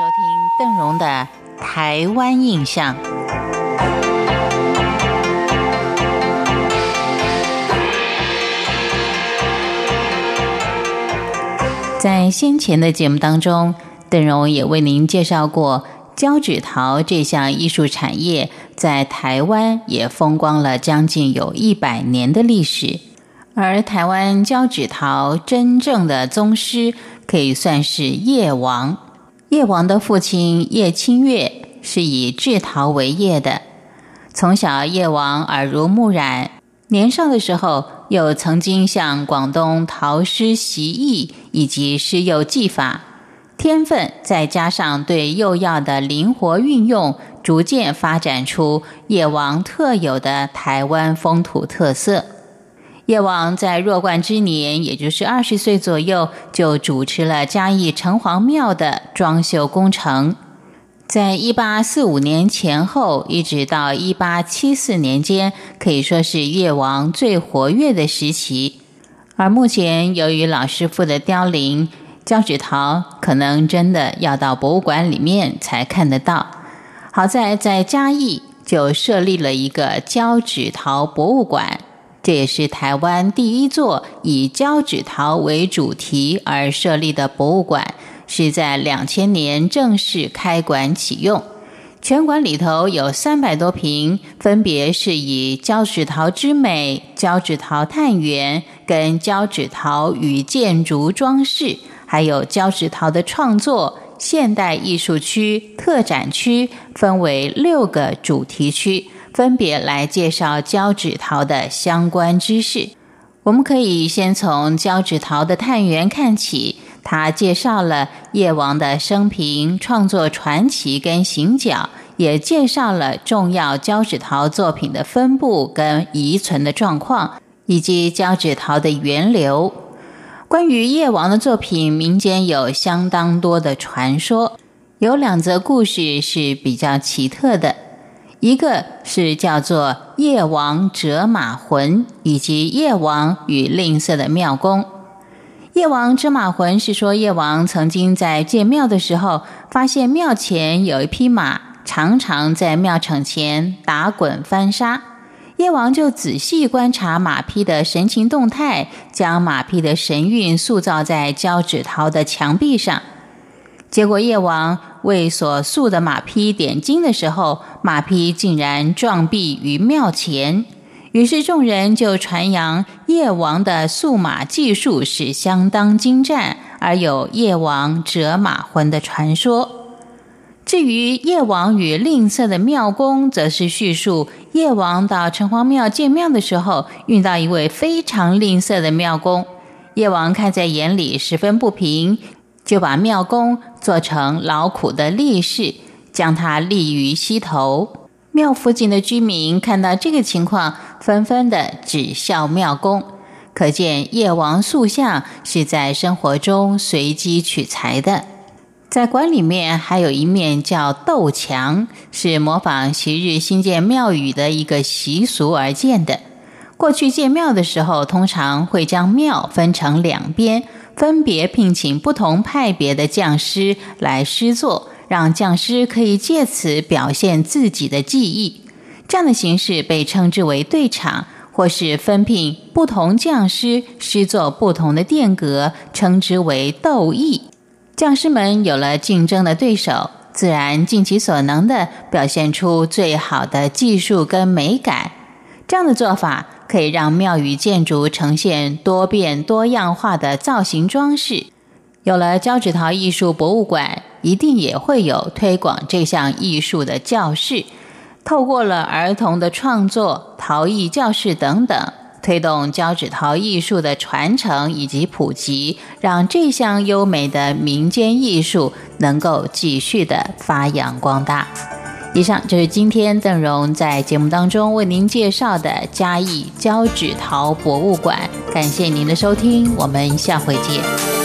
收听邓荣的《台湾印象》。在先前的节目当中，邓荣也为您介绍过胶纸陶这项艺术产业，在台湾也风光了将近有一百年的历史。而台湾胶纸陶真正的宗师，可以算是叶王。叶王的父亲叶清月是以制陶为业的，从小叶王耳濡目染，年少的时候。又曾经向广东陶师习艺，以及施釉技法，天分再加上对釉药的灵活运用，逐渐发展出叶王特有的台湾风土特色。叶王在弱冠之年，也就是二十岁左右，就主持了嘉义城隍庙的装修工程。在一八四五年前后，一直到一八七四年间，可以说是叶王最活跃的时期。而目前，由于老师傅的凋零，胶纸陶可能真的要到博物馆里面才看得到。好在在嘉义就设立了一个胶纸陶博物馆，这也是台湾第一座以胶纸陶为主题而设立的博物馆。是在两千年正式开馆启用，全馆里头有三百多平，分别是以胶纸陶之美、胶纸陶探源、跟胶纸陶与建筑装饰，还有胶纸陶的创作、现代艺术区、特展区，分为六个主题区，分别来介绍胶纸陶的相关知识。我们可以先从胶纸陶的探源看起。他介绍了叶王的生平、创作传奇跟行脚，也介绍了重要胶纸陶作品的分布跟遗存的状况，以及胶纸陶的源流。关于叶王的作品，民间有相当多的传说，有两则故事是比较奇特的，一个是叫做叶王折马魂，以及叶王与吝啬的庙公。叶王折马魂是说，叶王曾经在建庙的时候，发现庙前有一匹马，常常在庙场前打滚翻沙。叶王就仔细观察马匹的神情动态，将马匹的神韵塑造在胶纸陶的墙壁上。结果，叶王为所塑的马匹点睛的时候，马匹竟然撞壁于庙前。于是众人就传扬叶王的塑马技术是相当精湛，而有叶王折马魂的传说。至于叶王与吝啬的庙公，则是叙述叶王到城隍庙建庙的时候，遇到一位非常吝啬的庙公。叶王看在眼里，十分不平，就把庙公做成劳苦的力士，将他立于溪头。庙附近的居民看到这个情况，纷纷的指笑庙公，可见叶王塑像是在生活中随机取材的。在馆里面还有一面叫斗墙，是模仿昔日新建庙宇的一个习俗而建的。过去建庙的时候，通常会将庙分成两边，分别聘请不同派别的匠师来施作。让匠师可以借此表现自己的技艺，这样的形式被称之为对场，或是分聘不同匠师施作不同的殿阁，称之为斗艺。匠师们有了竞争的对手，自然尽其所能的表现出最好的技术跟美感。这样的做法可以让庙宇建筑呈现多变多样化的造型装饰。有了胶纸陶艺术博物馆，一定也会有推广这项艺术的教室。透过了儿童的创作、陶艺教室等等，推动胶纸陶艺术的传承以及普及，让这项优美的民间艺术能够继续的发扬光大。以上就是今天邓荣在节目当中为您介绍的嘉义胶纸陶博物馆。感谢您的收听，我们下回见。